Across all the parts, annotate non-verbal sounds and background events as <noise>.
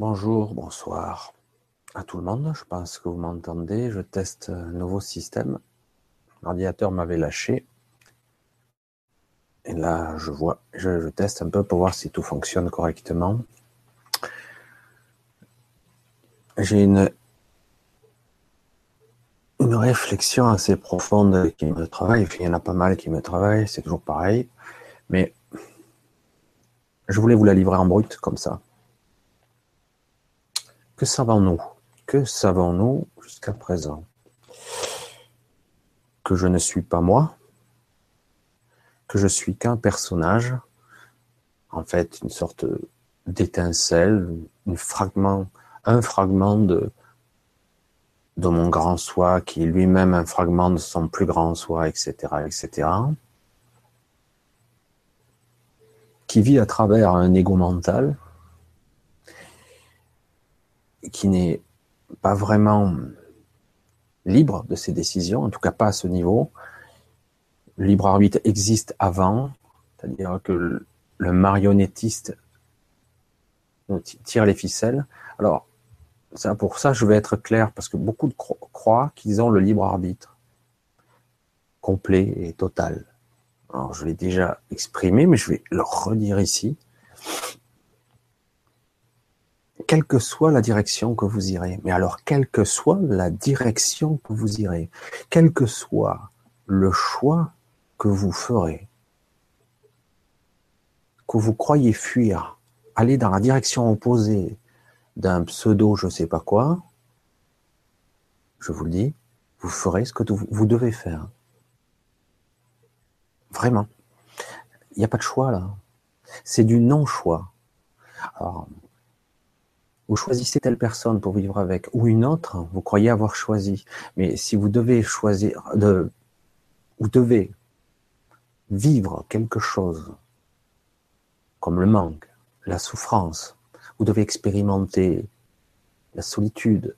Bonjour, bonsoir à tout le monde. Je pense que vous m'entendez. Je teste un nouveau système. L'ordinateur m'avait lâché. Et là, je vois, je, teste un peu pour voir si tout fonctionne correctement. J'ai une, une réflexion assez profonde qui me travaille. Il y en a pas mal qui me travaillent, c'est toujours pareil. Mais je voulais vous la livrer en brut comme ça. Que savons-nous? Que savons-nous jusqu'à présent? Que je ne suis pas moi, que je suis qu'un personnage, en fait une sorte d'étincelle, un fragment, de mon grand soi qui est lui-même un fragment de son plus grand soi, etc., etc., qui vit à travers un ego mental, qui n'est pas vraiment libre de ses décisions, en tout cas pas à ce niveau. Le libre arbitre existe avant, c'est-à-dire que le marionnettiste tire les ficelles. Alors, pour ça, je vais être clair, parce que beaucoup croient qu'ils ont le libre arbitre complet et total. Alors, je l'ai déjà exprimé, mais je vais le redire ici quelle que soit la direction que vous irez. Mais alors, quelle que soit la direction que vous irez, quel que soit le choix que vous ferez, que vous croyez fuir, aller dans la direction opposée d'un pseudo je sais pas quoi, je vous le dis, vous ferez ce que vous devez faire. Vraiment. Il n'y a pas de choix là. C'est du non-choix. Vous choisissez telle personne pour vivre avec, ou une autre, vous croyez avoir choisi. Mais si vous devez choisir, de, devez vivre quelque chose, comme le manque, la souffrance, vous devez expérimenter la solitude,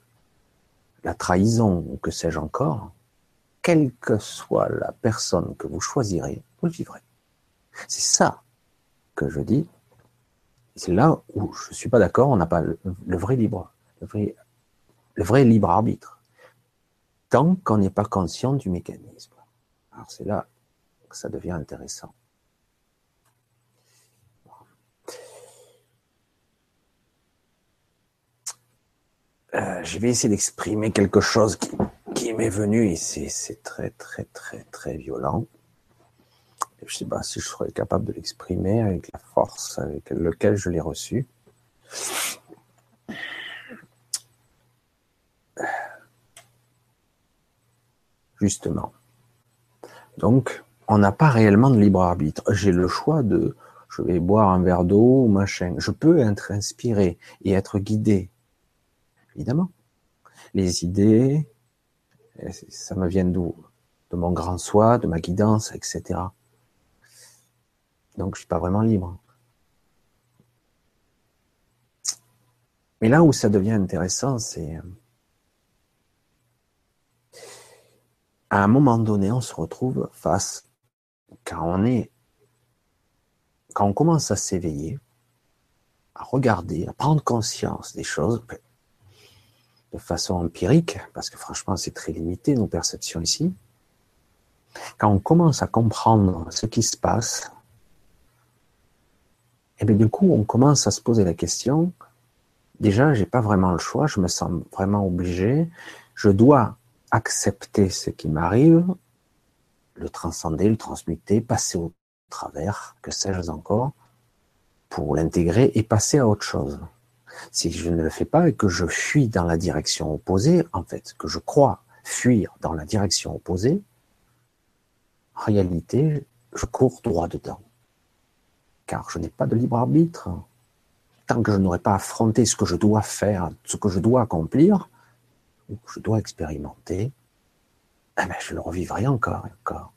la trahison, ou que sais-je encore, quelle que soit la personne que vous choisirez, vous vivrez. C'est ça que je dis, c'est là où je ne suis pas d'accord, on n'a pas le, vrai libre, le vrai, libre arbitre. Tant qu'on n'est pas conscient du mécanisme. Alors c'est là que ça devient intéressant. Euh, je vais essayer d'exprimer quelque chose qui, qui m'est venu et c'est très très très très violent. Je sais pas si je serais capable de l'exprimer avec la force avec laquelle je l'ai reçu. Justement. Donc, on n'a pas réellement de libre arbitre. J'ai le choix de, je vais boire un verre d'eau ou machin. Je peux être inspiré et être guidé. Évidemment. Les idées, ça me vient d'où? De mon grand soi, de ma guidance, etc. Donc, je suis pas vraiment libre. Mais là où ça devient intéressant, c'est à un moment donné, on se retrouve face, quand on est, quand on commence à s'éveiller, à regarder, à prendre conscience des choses de façon empirique, parce que franchement, c'est très limité nos perceptions ici. Quand on commence à comprendre ce qui se passe, et bien du coup, on commence à se poser la question, déjà, j'ai pas vraiment le choix, je me sens vraiment obligé, je dois accepter ce qui m'arrive, le transcender, le transmuter, passer au travers, que sais-je encore, pour l'intégrer et passer à autre chose. Si je ne le fais pas et que je fuis dans la direction opposée, en fait, que je crois fuir dans la direction opposée, en réalité, je cours droit dedans car je n'ai pas de libre arbitre. Tant que je n'aurai pas affronté ce que je dois faire, ce que je dois accomplir, ou que je dois expérimenter, eh ben, je le revivrai encore et encore.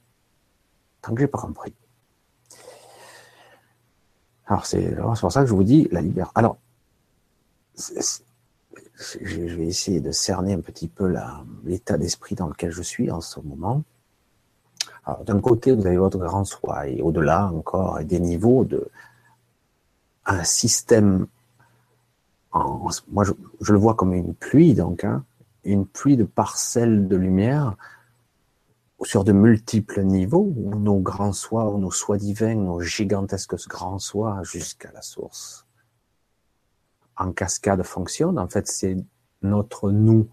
Tant que je n'ai pas compris. Alors c'est pour ça que je vous dis la liberté. Alors, je vais essayer de cerner un petit peu l'état d'esprit dans lequel je suis en ce moment d'un côté, vous avez votre grand soi, et au-delà encore, des niveaux de un système moi, je, le vois comme une pluie, donc, hein, une pluie de parcelles de lumière sur de multiples niveaux, où nos grands soins, nos soins divins, nos gigantesques grands soins jusqu'à la source. En cascade fonctionne, en fait, c'est notre nous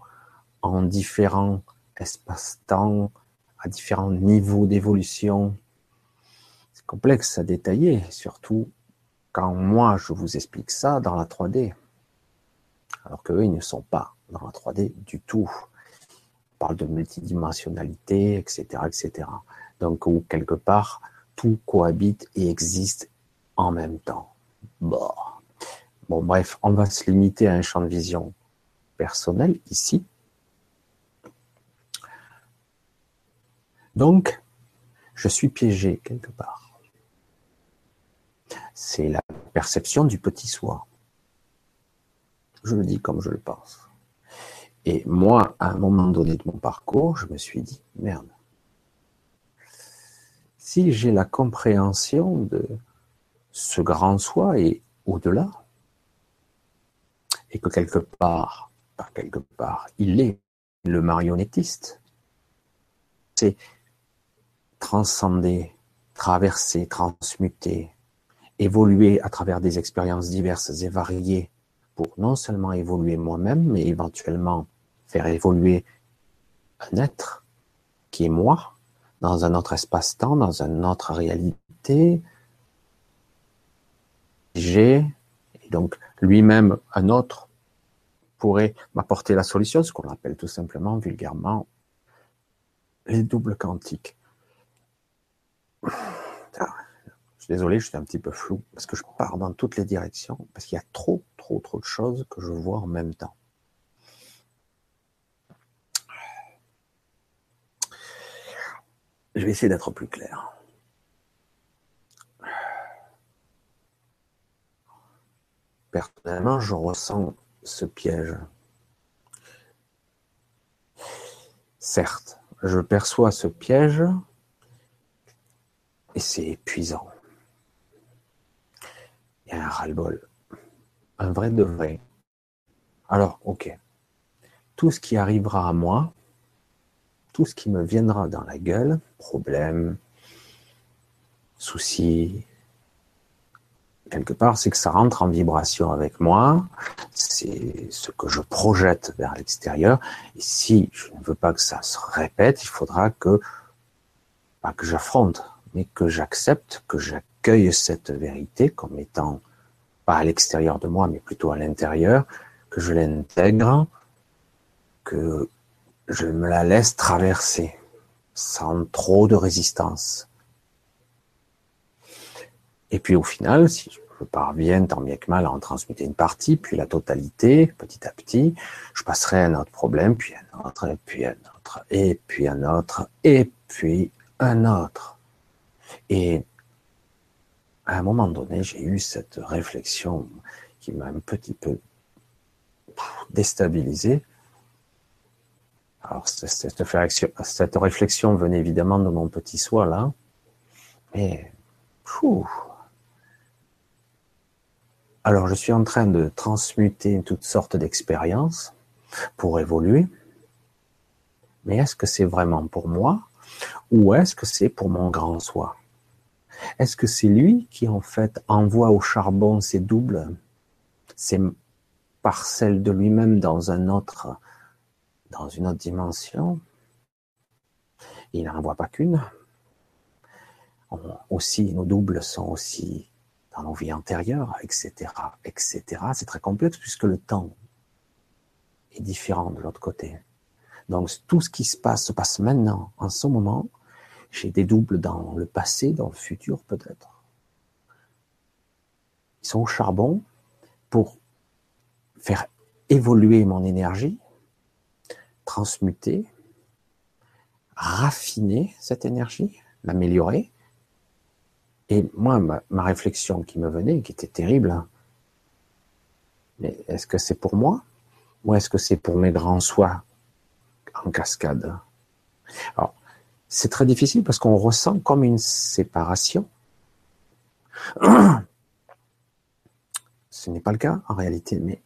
en différents espaces-temps, à différents niveaux d'évolution. C'est complexe à détailler, surtout quand moi je vous explique ça dans la 3D. Alors qu'eux, ils ne sont pas dans la 3D du tout parle de multidimensionnalité, etc., etc. Donc, où quelque part, tout cohabite et existe en même temps. Bon. bon, bref, on va se limiter à un champ de vision personnel ici. Donc, je suis piégé quelque part. C'est la perception du petit soi. Je le dis comme je le pense. Et moi, à un moment donné de mon parcours, je me suis dit, merde, si j'ai la compréhension de ce grand soi et au-delà, et que quelque part, par quelque part, il est le marionnettiste, c'est transcender, traverser, transmuter, évoluer à travers des expériences diverses et variées pour non seulement évoluer moi-même, mais éventuellement faire évoluer un être qui est moi dans un autre espace-temps, dans une autre réalité. J'ai, et donc lui-même, un autre, pourrait m'apporter la solution, ce qu'on appelle tout simplement vulgairement les doubles quantiques. Ah, je suis désolé, je suis un petit peu flou parce que je pars dans toutes les directions, parce qu'il y a trop, trop, trop de choses que je vois en même temps. Je vais essayer d'être plus clair. Personnellement, je ressens ce piège. Certes, je perçois ce piège et c'est épuisant. Il y a un ras-le-bol, un vrai de vrai. Alors, ok, tout ce qui arrivera à moi, tout ce qui me viendra dans la gueule, problème, souci, quelque part, c'est que ça rentre en vibration avec moi, c'est ce que je projette vers l'extérieur, et si je ne veux pas que ça se répète, il faudra que, que j'affronte, mais que j'accepte, que j'accueille cette vérité comme étant pas à l'extérieur de moi, mais plutôt à l'intérieur, que je l'intègre, que je me la laisse traverser sans trop de résistance. Et puis au final, si je parviens tant bien que mal à en transmuter une partie, puis la totalité, petit à petit, je passerai à un autre problème, puis un autre, et puis un autre, et puis un autre, et puis un autre. Et à un moment donné, j'ai eu cette réflexion qui m'a un petit peu déstabilisé. Alors, cette, réflexion venait évidemment de mon petit soi là, mais alors je suis en train de transmuter toutes sortes d'expériences pour évoluer, mais est-ce que c'est vraiment pour moi ou est-ce que c'est pour mon grand soi? Est-ce que c'est lui qui en fait envoie au charbon ses doubles, ses parcelles de lui-même dans un autre dans une autre dimension? Il n'en voit pas qu'une. Aussi, nos doubles sont aussi dans nos vies antérieures, etc., etc. C'est très complexe puisque le temps est différent de l'autre côté. Donc, tout ce qui se passe se passe maintenant, en ce moment. J'ai des doubles dans le passé, dans le futur peut-être. Ils sont au charbon pour faire évoluer mon énergie transmuter, raffiner cette énergie, l'améliorer. Et moi, ma, réflexion qui me venait, qui était terrible, hein, mais est-ce que c'est pour moi ou est-ce que c'est pour mes grands soins en cascade? C'est très difficile parce qu'on ressent comme une séparation. Ce n'est pas le cas en réalité, mais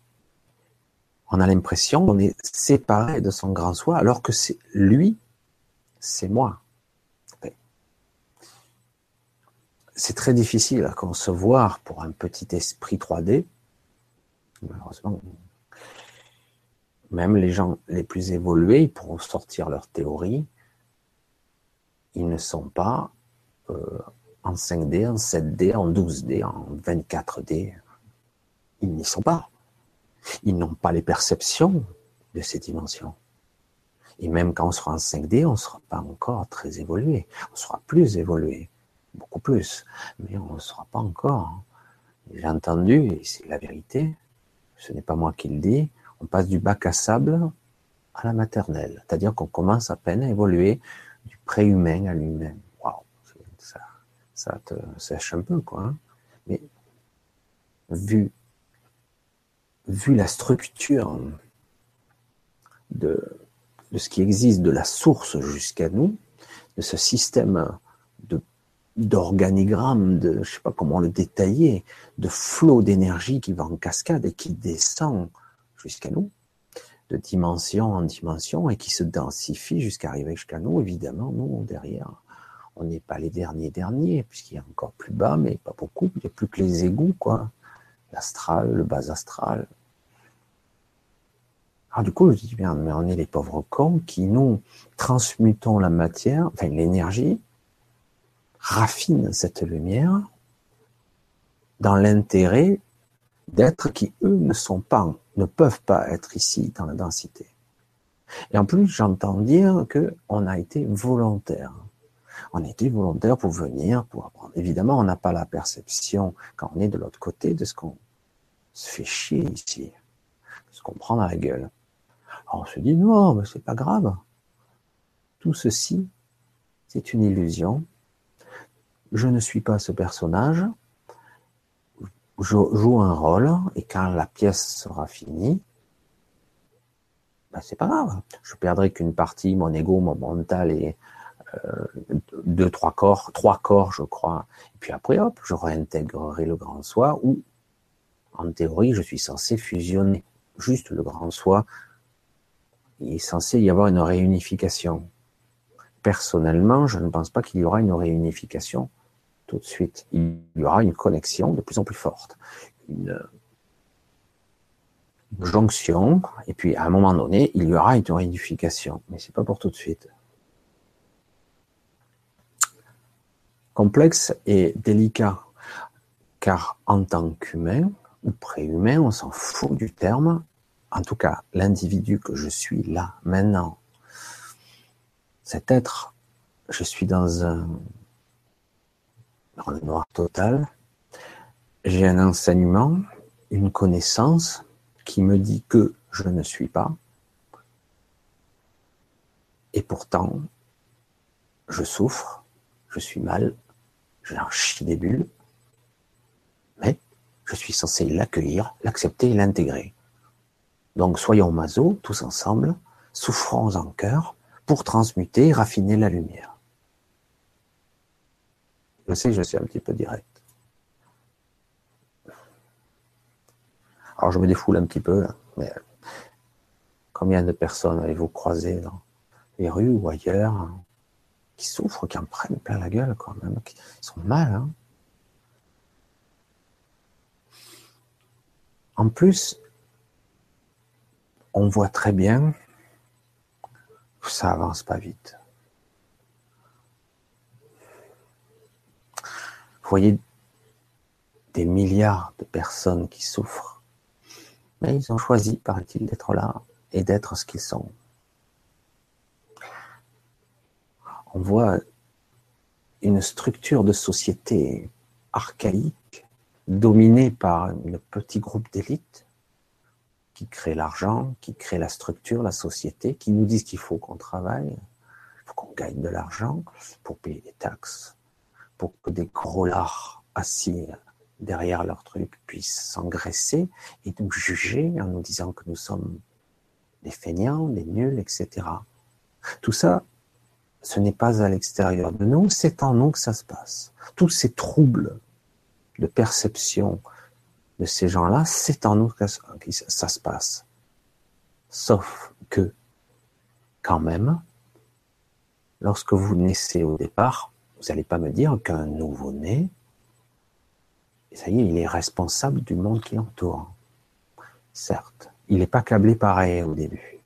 On a l'impression qu'on est séparé de son grand soi, alors que c'est lui, c'est moi. C'est très difficile à concevoir pour un petit esprit 3D. Malheureusement, même les gens les plus évolués, pourront sortir leur théorie. Ils ne sont pas euh, en 5D, en 7D, en 12D, en 24D. Ils n'y sont pas. Ils n'ont pas les perceptions de ces dimensions. Et même quand on sera en 5D, on ne sera pas encore très évolué. On sera plus évolué, beaucoup plus. Mais on ne sera pas encore. J'ai entendu, et c'est la vérité, ce n'est pas moi qui le dis, on passe du bac à sable à la maternelle. C'est-à-dire qu'on commence à peine à évoluer préhumain à l'humain. Waouh, ça, ça te sèche un peu, quoi. Hein. Mais vu, vu la structure de, de ce qui existe de la source jusqu'à nous, de ce système de d'organigramme, de je sais pas comment le détailler, de flot d'énergie qui va en cascade et qui descend jusqu'à nous, de dimension en dimension, et qui se densifie jusqu'à arriver jusqu'à nous. Évidemment, nous, derrière, on n'est pas les derniers derniers, puisqu'il y a encore plus bas, mais pas beaucoup. Il n'y a plus que les égouts, quoi. L'astral, le bas astral. Alors du coup, je dis mais on est les pauvres cons qui nous transmutons la matière, enfin l'énergie, raffinent cette lumière dans l'intérêt d'êtres qui, eux, ne sont pas, ne peuvent pas être ici dans la densité. Et en plus, j'entends dire que on a été volontaire. On a été volontaire pour venir, pour apprendre. Évidemment, on n'a pas la perception, quand on est de l'autre côté, de ce qu'on se fait chier ici, de ce qu'on prend dans la gueule. Alors on se dit, non, mais c'est pas grave. Tout ceci, c'est une illusion. Je ne suis pas ce personnage joue un rôle et quand la pièce sera finie, ben c'est pas grave. Je perdrai qu'une partie, mon ego, mon mental et euh, deux, trois corps, trois corps, je crois. Et puis après, hop, je réintégrerai le grand soi où, en théorie, je suis censé fusionner. Juste le grand soi. Il est censé y avoir une réunification. Personnellement, je ne pense pas qu'il y aura une réunification tout de suite. Il y aura une connexion de plus en plus forte, une jonction, et puis à un moment donné, il y aura une réunification, mais c'est pas pour tout de suite. Complexe et délicat, car en tant qu'humain ou préhumain, on s'en fout du terme. En tout cas, l'individu que je suis là, maintenant, cet être, je suis dans un, dans le noir total, j'ai un enseignement, une connaissance qui me dit que je ne suis pas. Et pourtant, je souffre, je suis mal, j'en chie des bulles, mais je suis censé l'accueillir, l'accepter et l'intégrer. Donc soyons maso, tous ensemble, souffrons en cœur pour transmuter et raffiner la lumière. Je sais je suis un petit peu direct. Alors je me défoule un petit peu, là, mais combien de personnes avez-vous croisé dans les rues ou ailleurs hein, qui souffrent, qui en prennent plein la gueule quand même, qui sont mal. Hein? En plus, on voit très bien que ça avance pas vite. Vous voyez des milliards de personnes qui souffrent. Mais ils ont choisi, paraît-il, d'être là et d'être ce qu'ils sont. On voit une structure de société archaïque dominée par un petit groupe d'élite qui crée l'argent, qui crée la structure, la société, qui nous disent qu'il faut qu'on travaille, qu'on gagne de l'argent pour payer des taxes, pour que des gros lards assis derrière leur truc puissent s'engraisser et nous juger en nous disant que nous sommes des feignants, des nuls, etc. Tout ça, ce n'est pas à l'extérieur de nous, c'est en nous que ça se passe. Tous ces troubles de perception de ces gens-là, c'est en nous que ça se passe. Sauf que, quand même, lorsque vous naissez au départ, vous n'allez pas me dire qu'un nouveau-né, ça y est, il est responsable du monde qui l'entoure. Certes, il n'est pas câblé pareil au début.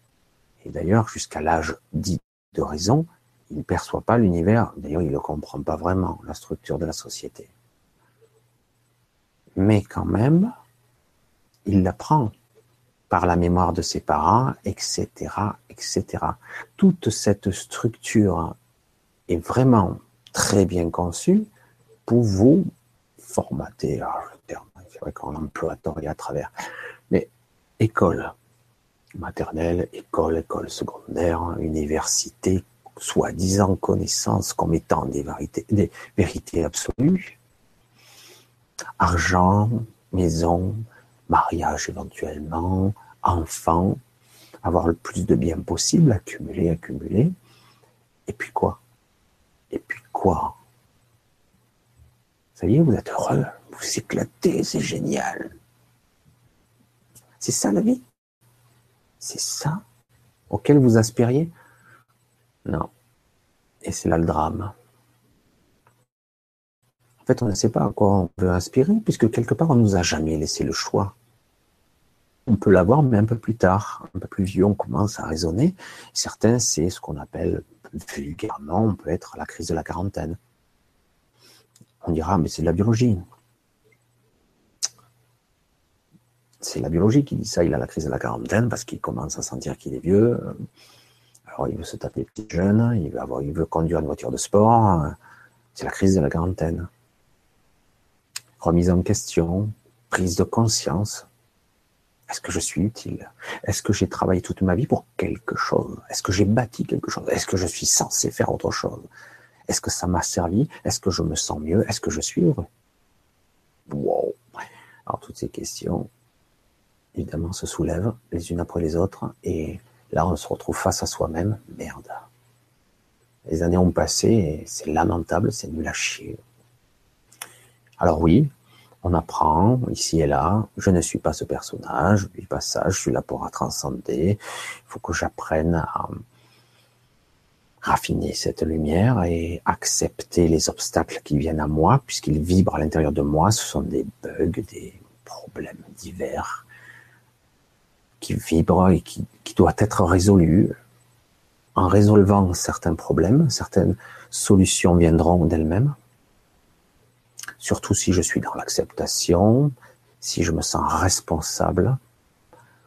Et d'ailleurs, jusqu'à l'âge dit de raison, il ne perçoit pas l'univers. D'ailleurs, il ne comprend pas vraiment, la structure de la société. Mais quand même, il l'apprend par la mémoire de ses parents, etc., etc. Toute cette structure est vraiment très bien conçue pour vous formater. Ah, c'est vrai qu'on emploie et à travers. Mais école maternelle, école, école secondaire, université, soi-disant connaissance comme étant des vérités, des vérités absolues, argent, maison, mariage éventuellement, enfant, avoir le plus de biens possible, accumuler, accumuler. Et puis quoi? Et puis quoi? Ça y est, vous êtes heureux, vous éclatez, c'est génial. C'est ça la vie? C'est ça auquel vous aspiriez? Non. Et c'est là le drame. En fait, on ne sait pas à quoi on veut aspirer, puisque quelque part, on ne nous a jamais laissé le choix. On peut l'avoir, mais un peu plus tard, un peu plus vieux, on commence à raisonner. Certains, c'est ce qu'on appelle vulgairement, on peut être la crise de la quarantaine. On dira, mais c'est de la biologie. C'est la biologie qui dit ça. Il a la crise de la quarantaine parce qu'il commence à sentir qu'il est vieux. Alors il veut se taper petit jeune, il veut avoir, il veut conduire une voiture de sport. C'est la crise de la quarantaine. Remise en question, prise de conscience. Est-ce que je suis utile? Est-ce que j'ai travaillé toute ma vie pour quelque chose? Est-ce que j'ai bâti quelque chose? Est-ce que je suis censé faire autre chose? Est-ce que ça m'a servi? Est-ce que je me sens mieux? Est-ce que je suis heureux? Wow. Alors toutes ces questions, évidemment, se soulèvent les unes après les autres, et là, on se retrouve face à soi-même. Merde. Les années ont passé, et c'est lamentable, c'est nul à chier. Alors oui, on apprend ici et là, je ne suis pas ce personnage, je ne pas ça, je suis là pour transcender, il faut que j'apprenne à raffiner cette lumière et accepter les obstacles qui viennent à moi, puisqu'ils vibrent à l'intérieur de moi, ce sont des bugs, des problèmes divers qui vibre et qui, qui doit être résolu. En résolvant certains problèmes, certaines solutions viendront d'elles-mêmes. Surtout si je suis dans l'acceptation, si je me sens responsable,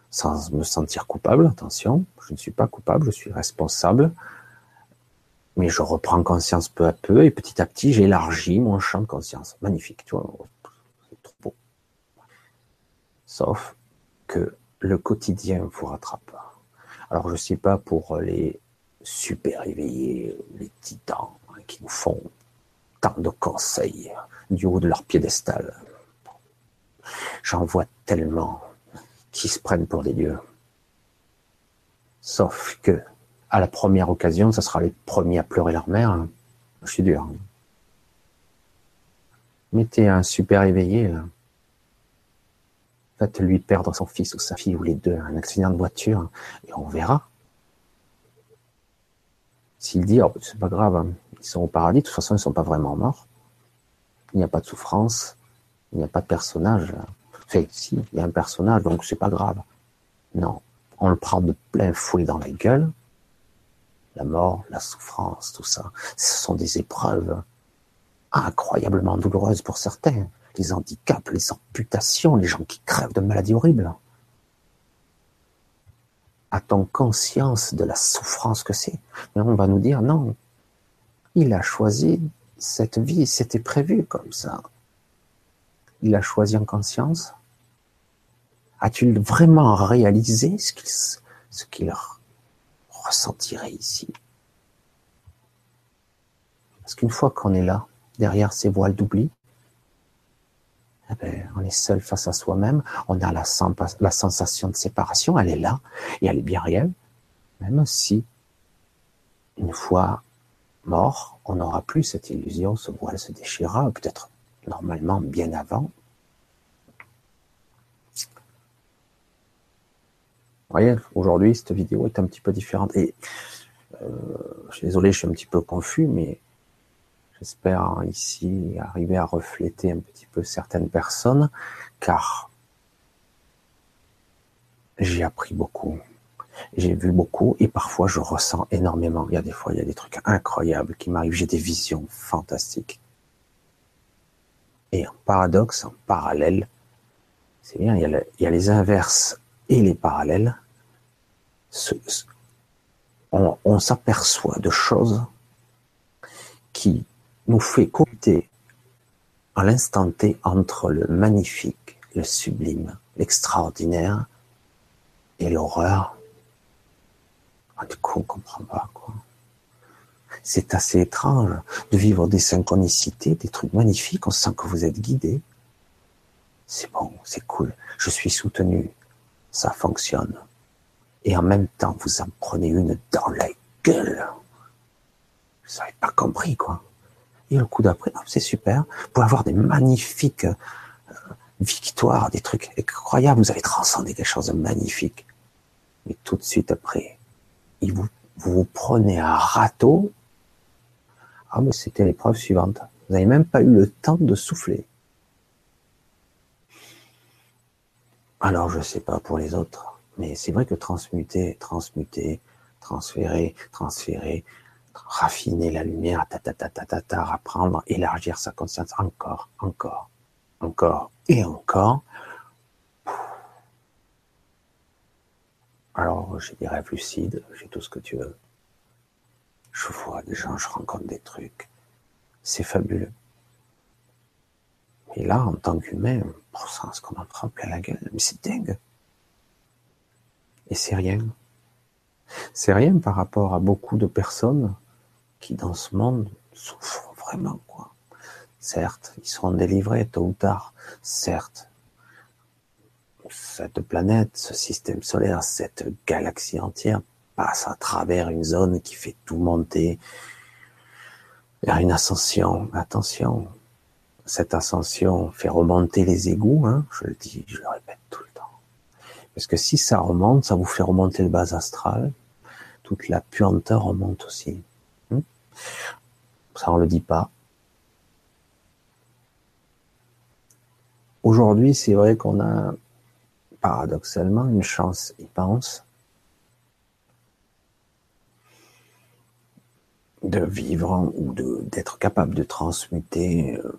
sans me sentir coupable, attention, je ne suis pas coupable, je suis responsable, mais je reprends conscience peu à peu et petit à petit j'élargis mon champ de conscience. Magnifique, tu vois, c'est trop beau. Sauf que le quotidien vous rattrape. Alors je ne sais pas pour les super éveillés, les titans hein, qui nous font de conseils du haut de leur piédestal. J'en vois tellement qui se prennent pour des dieux. Sauf que, à la première occasion, ça sera les premiers à pleurer leur mère. Je suis dur. Mettez un super éveillé, Faites-lui perdre son fils ou sa fille ou les deux, un accident de voiture, et on verra. S'il dit, oh, c'est pas grave, hein, ils sont au paradis, de toute façon, ils ne sont pas vraiment morts. Il n'y a pas de souffrance, il n'y a pas de personnage. Enfin, si, il y a un personnage, donc c'est pas grave. Non, on le prend de plein fouet dans la gueule. La mort, la souffrance, tout ça, ce sont des épreuves incroyablement douloureuses pour certains les handicaps, les amputations, les gens qui crèvent de maladies horribles. A-t-on conscience de la souffrance que c'est? On va nous dire non. Il a choisi cette vie, c'était prévu comme ça. Il a choisi en conscience. As-tu vraiment réalisé ce qu'il ressentirait ici? Parce qu'une fois qu'on est là, derrière ces voiles d'oubli, eh ben, on est seul face à soi-même, on a la sensation de séparation, elle est là, et elle est bien réelle, même si, une fois mort, on n'aura plus cette illusion, ce voile se déchirera, peut-être normalement bien avant. voyez, aujourd'hui, cette vidéo est un petit peu différente. Et euh, je suis désolé, je suis un petit peu confus, mais j'espère ici arriver à refléter un petit peu certaines personnes, car j'ai appris beaucoup. J'ai vu beaucoup et parfois je ressens énormément. Il y a des fois, il y a des trucs incroyables qui m'arrivent. J'ai des visions fantastiques. Et en paradoxe, en parallèle, c'est bien, il y, a les inverses et les parallèles. on, s'aperçoit de choses qui nous fait coûter à l'instant T entre le magnifique, le sublime, l'extraordinaire et l'horreur. Ah, du coup, on comprend pas, quoi. C'est assez étrange de vivre des synchronicités, des trucs magnifiques, on sent que vous êtes guidé. C'est bon, c'est cool, je suis soutenu, ça fonctionne. Et en même temps, vous en prenez une dans la gueule. Vous n'avez pas compris, quoi. Et le coup d'après, c'est super. Vous pouvez avoir des magnifiques euh, victoires, des trucs incroyables. Vous avez transcendé des choses magnifiques. Mais tout de suite après, vous, vous, prenez un râteau. Ah, mais c'était l'épreuve suivante. Vous n'avez même pas eu le temps de souffler. Alors, je ne sais pas pour les autres, mais c'est vrai que transmuter, transmuter, transférer, transférer, raffiner la lumière, ta, ta, ta, ta, ta, apprendre, élargir sa conscience encore, encore, encore et encore. Alors, j'ai des rêves lucides, j'ai tout ce que tu veux. Je vois des gens, je rencontre des trucs. C'est fabuleux. Et là, en tant qu'humain, on sent ce qu'on en prend plein la gueule. Mais c'est dingue. Et c'est rien. C'est rien par rapport à beaucoup de personnes qui dans ce monde souffrent vraiment quoi. Certes, ils seront délivrés tôt ou tard. Certes, cette planète, ce système solaire, cette galaxie entière passe à travers une zone qui fait tout monter vers une ascension. Attention, cette ascension fait remonter les égouts, hein, je le dis, je le répète tout le temps. Parce que si ça remonte, ça vous fait remonter le bas astral, toute la puanteur remonte aussi. Ça, on le dit pas. Aujourd'hui, c'est vrai qu'on a paradoxalement une chance pense, de vivre ou d'être capable de transmuter euh,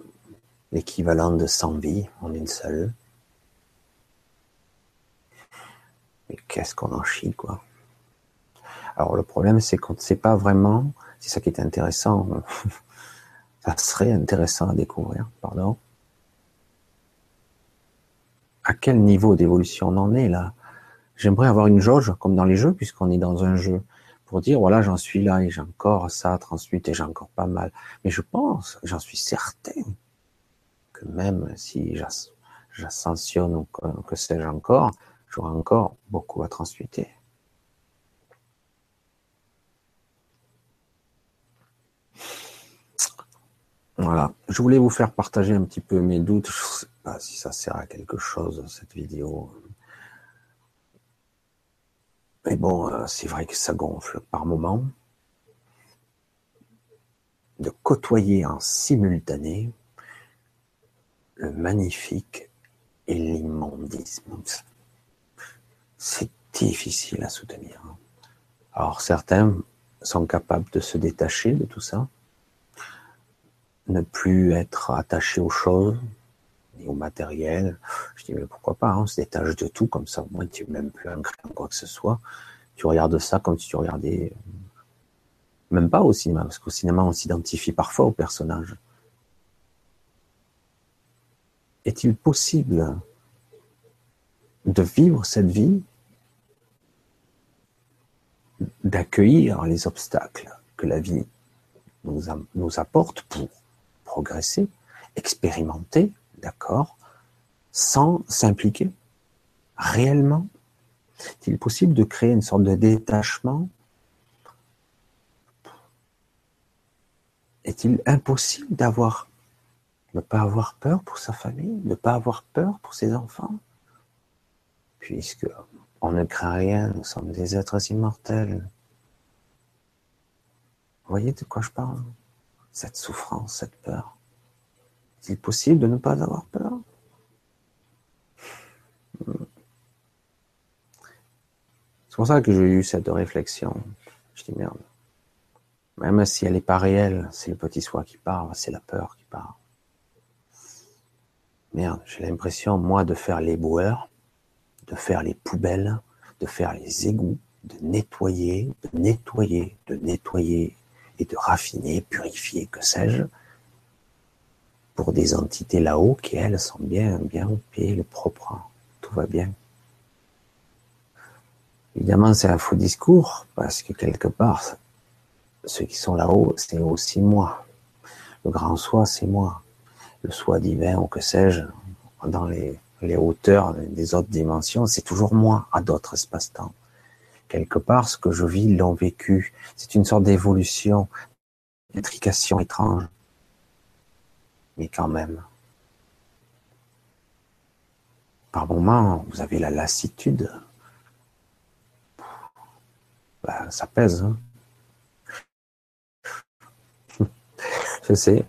l'équivalent de 100 vies en une seule. Mais qu'est-ce qu'on en chie, quoi? Alors le problème, c'est qu'on ne sait pas vraiment c'est ça qui est intéressant. <laughs> ça serait intéressant à découvrir, pardon. À quel niveau d'évolution on en est là J'aimerais avoir une jauge, comme dans les jeux, puisqu'on est dans un jeu, pour dire, voilà, j'en suis là et j'ai encore ça à transmuter, j'ai encore pas mal. Mais je pense, j'en suis certain, que même si j'ascensionne ou que sais-je encore, j'aurai encore beaucoup à transmuter. Voilà. Je voulais vous faire partager un petit peu mes doutes. Si ça sert à quelque chose, cette vidéo. Mais bon, euh, c'est vrai que ça gonfle par moments. De côtoyer en simultané le magnifique et l'immondisme. C'est difficile à soutenir. Alors certains sont capables de se détacher de tout ça ne plus être attaché aux choses au matériel. Je dis, mais pourquoi pas, hein, on se détache de tout, comme ça, au moins, tu n'es même plus ancré en quoi que ce soit. Tu regardes ça comme si tu regardais, euh, même pas au cinéma, parce qu'au cinéma, on s'identifie parfois au personnage. Est-il possible de vivre cette vie, d'accueillir les obstacles que la vie nous apporte pour progresser, expérimenter, d'accord, sans s'impliquer réellement. Est-il possible de créer une sorte de détachement? Est-il impossible d'avoir, ne pas avoir peur pour sa famille, ne pas avoir peur pour ses enfants? Puisque On ne craint rien, nous sommes des êtres immortels. Vous voyez de quoi je parle? Cette souffrance, cette peur. Est-il possible de ne pas avoir peur C'est pour ça que j'ai eu cette réflexion. Je dis merde. Même si elle n'est pas réelle, c'est le petit soi qui parle, c'est la peur qui parle. Merde, j'ai l'impression, moi, de faire les boueurs, de faire les poubelles, de faire les égouts, de nettoyer, de nettoyer, de nettoyer et de raffiner, purifier, que sais-je, pour des entités là-haut qui, elles, sont bien, bien au pied, le propre. Tout va bien. Évidemment, c'est un faux discours, parce que quelque part, ceux qui sont là-haut, c'est aussi moi. Le grand soi, c'est moi. Le soi divin, ou que sais-je, dans les, les hauteurs des autres dimensions, c'est toujours moi, à d'autres espaces-temps. Quelque part, ce que je vis, l'ont vécu. C'est une sorte d'évolution, d'intrication étrange. Mais quand même. Par moments, vous avez la lassitude. Ben, ça pèse. Hein. <laughs> Je sais.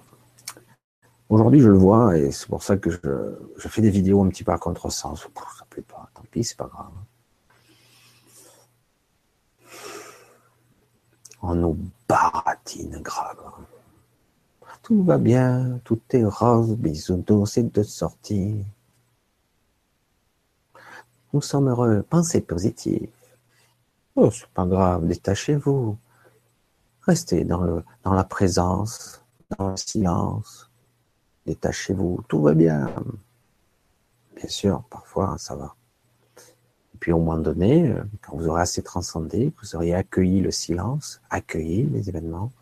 Aujourd'hui, je le vois et c'est pour ça que je, fais des vidéos un petit peu à contresens. Ça plaît pas, tant pis, c'est pas grave. On nous baratine grave. Tout va bien, tout est rose, bisounours et de sortie. Nous sommes heureux, pensez positif. Oh, c'est pas grave, détachez-vous. Restez dans la présence, dans le silence. Détachez-vous, tout va bien. Bien sûr, parfois ça va. Et puis au moment donné, quand vous aurez assez transcendé, vous auriez accueilli le silence, accueilli les événements,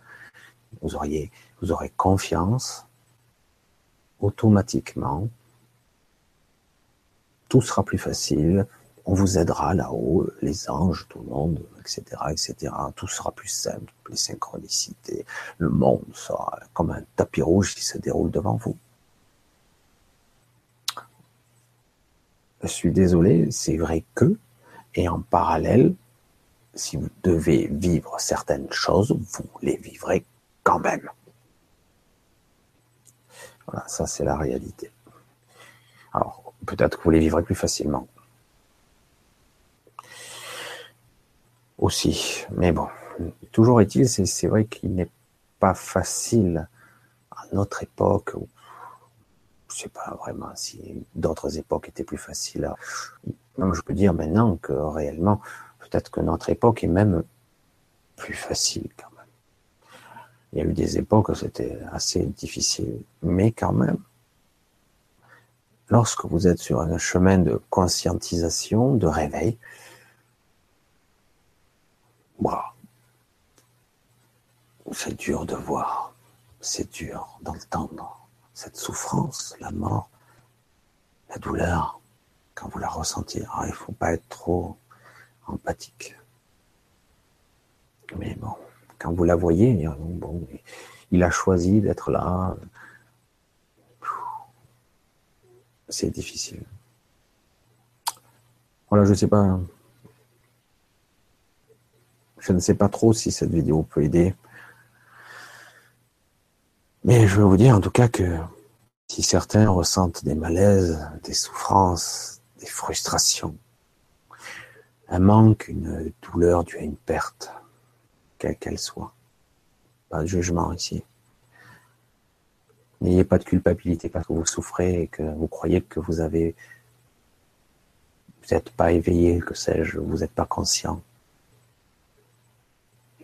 vous auriez, vous aurez confiance, automatiquement, tout sera plus facile, on vous aidera là-haut, les anges, tout le monde, etc., etc. Tout sera plus simple, les synchronicités, le monde sera comme un tapis rouge qui se déroule devant vous. Je suis désolé, c'est vrai que, et en parallèle, si vous devez vivre certaines choses, vous les vivrez quand même. Voilà, ça c'est la réalité. Alors, peut-être que vous les vivrez plus facilement. aussi. Mais bon, toujours est-il, c'est vrai qu'il n'est pas facile à notre époque, je sais pas vraiment si d'autres époques étaient plus faciles. Même je peux dire maintenant que réellement, peut-être que notre époque est même plus facile quand. Il y a eu des époques où c'était assez difficile, mais quand même, lorsque vous êtes sur un chemin de conscientisation, de réveil, c'est dur de voir, c'est dur d'entendre cette souffrance, la mort, la douleur, quand vous la ressentez. il ne faut pas être trop empathique. Mais bon, quand vous la voyez, bon, il a choisi d'être là. C'est difficile. Voilà, je ne sais pas je ne sais pas trop si cette vidéo peut aider. Mais je veux vous dire en tout cas que si certains ressentent des malaises, des souffrances, des frustrations, un manque, une douleur due à une perte, quelle qu'elle soit, pas de jugement ici. N'ayez pas de culpabilité parce que vous souffrez et que vous croyez que vous avez, vous n'êtes pas éveillé, que sais-je, vous n'êtes pas conscient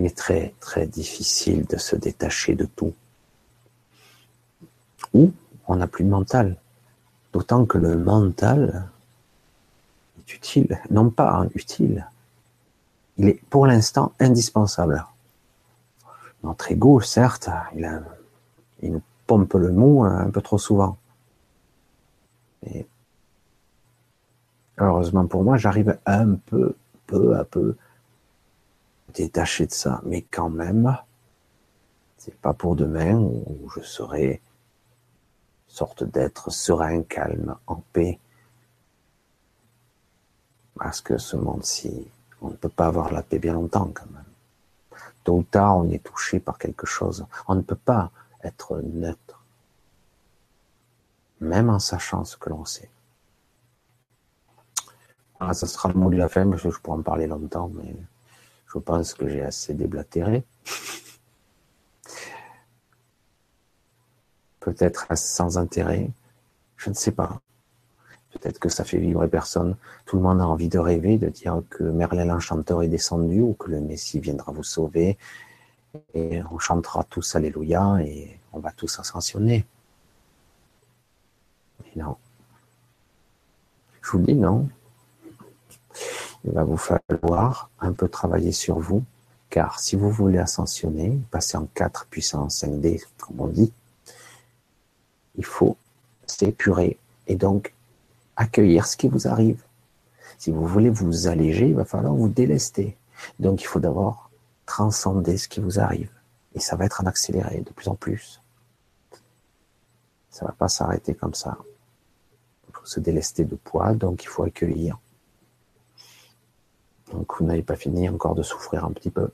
il est très très difficile de se détacher de tout. Ou on n'a plus de mental. D'autant que le mental est utile, non pas utile, il est pour l'instant indispensable. Notre ego, certes, il, pompe le mou un peu trop souvent. Mais heureusement pour moi, j'arrive un peu, peu à peu, détaché de ça, mais quand même, c'est pas pour demain où je serai sorte d'être serein, calme, en paix. Parce que ce monde-ci, on ne peut pas avoir la paix bien longtemps quand même. Tôt ou tard, on est touché par quelque chose. On ne peut pas être neutre, même en sachant ce que l'on sait. Ah, ça sera le mot de la fin, parce que je pourrais en parler longtemps, mais je pense que j'ai assez déblatéré. <laughs> Peut-être sans intérêt, je ne sais pas. Peut-être que ça fait vibrer personne. Tout le monde a envie de rêver, de dire que Merlin l'Enchanteur est descendu ou que le Messie viendra vous sauver. Et on chantera tous Alléluia et on va tous ascensionner. Mais non. Je vous dis non. Il va vous falloir un peu travailler sur vous, car si vous voulez ascensionner, passer en 4 puissance 5D, comme on dit, il faut s'épurer et donc accueillir ce qui vous arrive. Si vous voulez vous alléger, il va falloir vous délester. Donc il faut d'abord transcender ce qui vous arrive. Et ça va être en accéléré de plus en plus. Ça va pas s'arrêter comme ça. Il faut se délester de poids, donc il faut accueillir. Donc vous n'avez pas fini encore de souffrir un petit peu.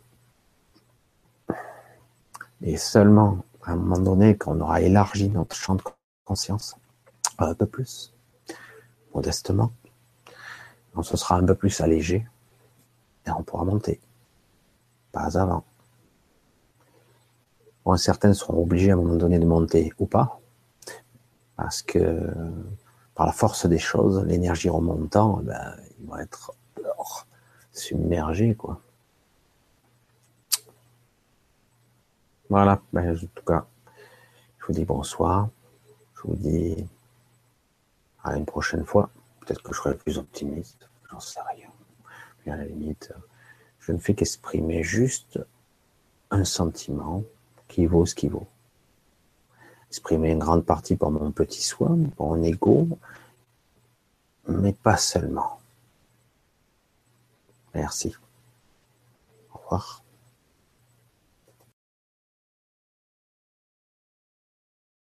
Et seulement à un moment donné, quand on aura élargi notre champ de conscience un peu plus, modestement, on se sera un peu plus allégé et on pourra monter. Pas avant. Bon, certains seront obligés à un moment donné de monter ou pas, parce que par la force des choses, l'énergie remontant, ben, ils vont être submergés, quoi. Voilà, ben, en tout cas, je vous dis bonsoir. Je vous dis à une prochaine fois. Peut-être que je serai plus optimiste, j'en sais rien. Mais à la limite, je ne fais qu'exprimer juste un sentiment qui vaut ce qui vaut. Exprimer une grande partie pour mon petit soi, pour mon ego, mais pas seulement. Merci. Au revoir.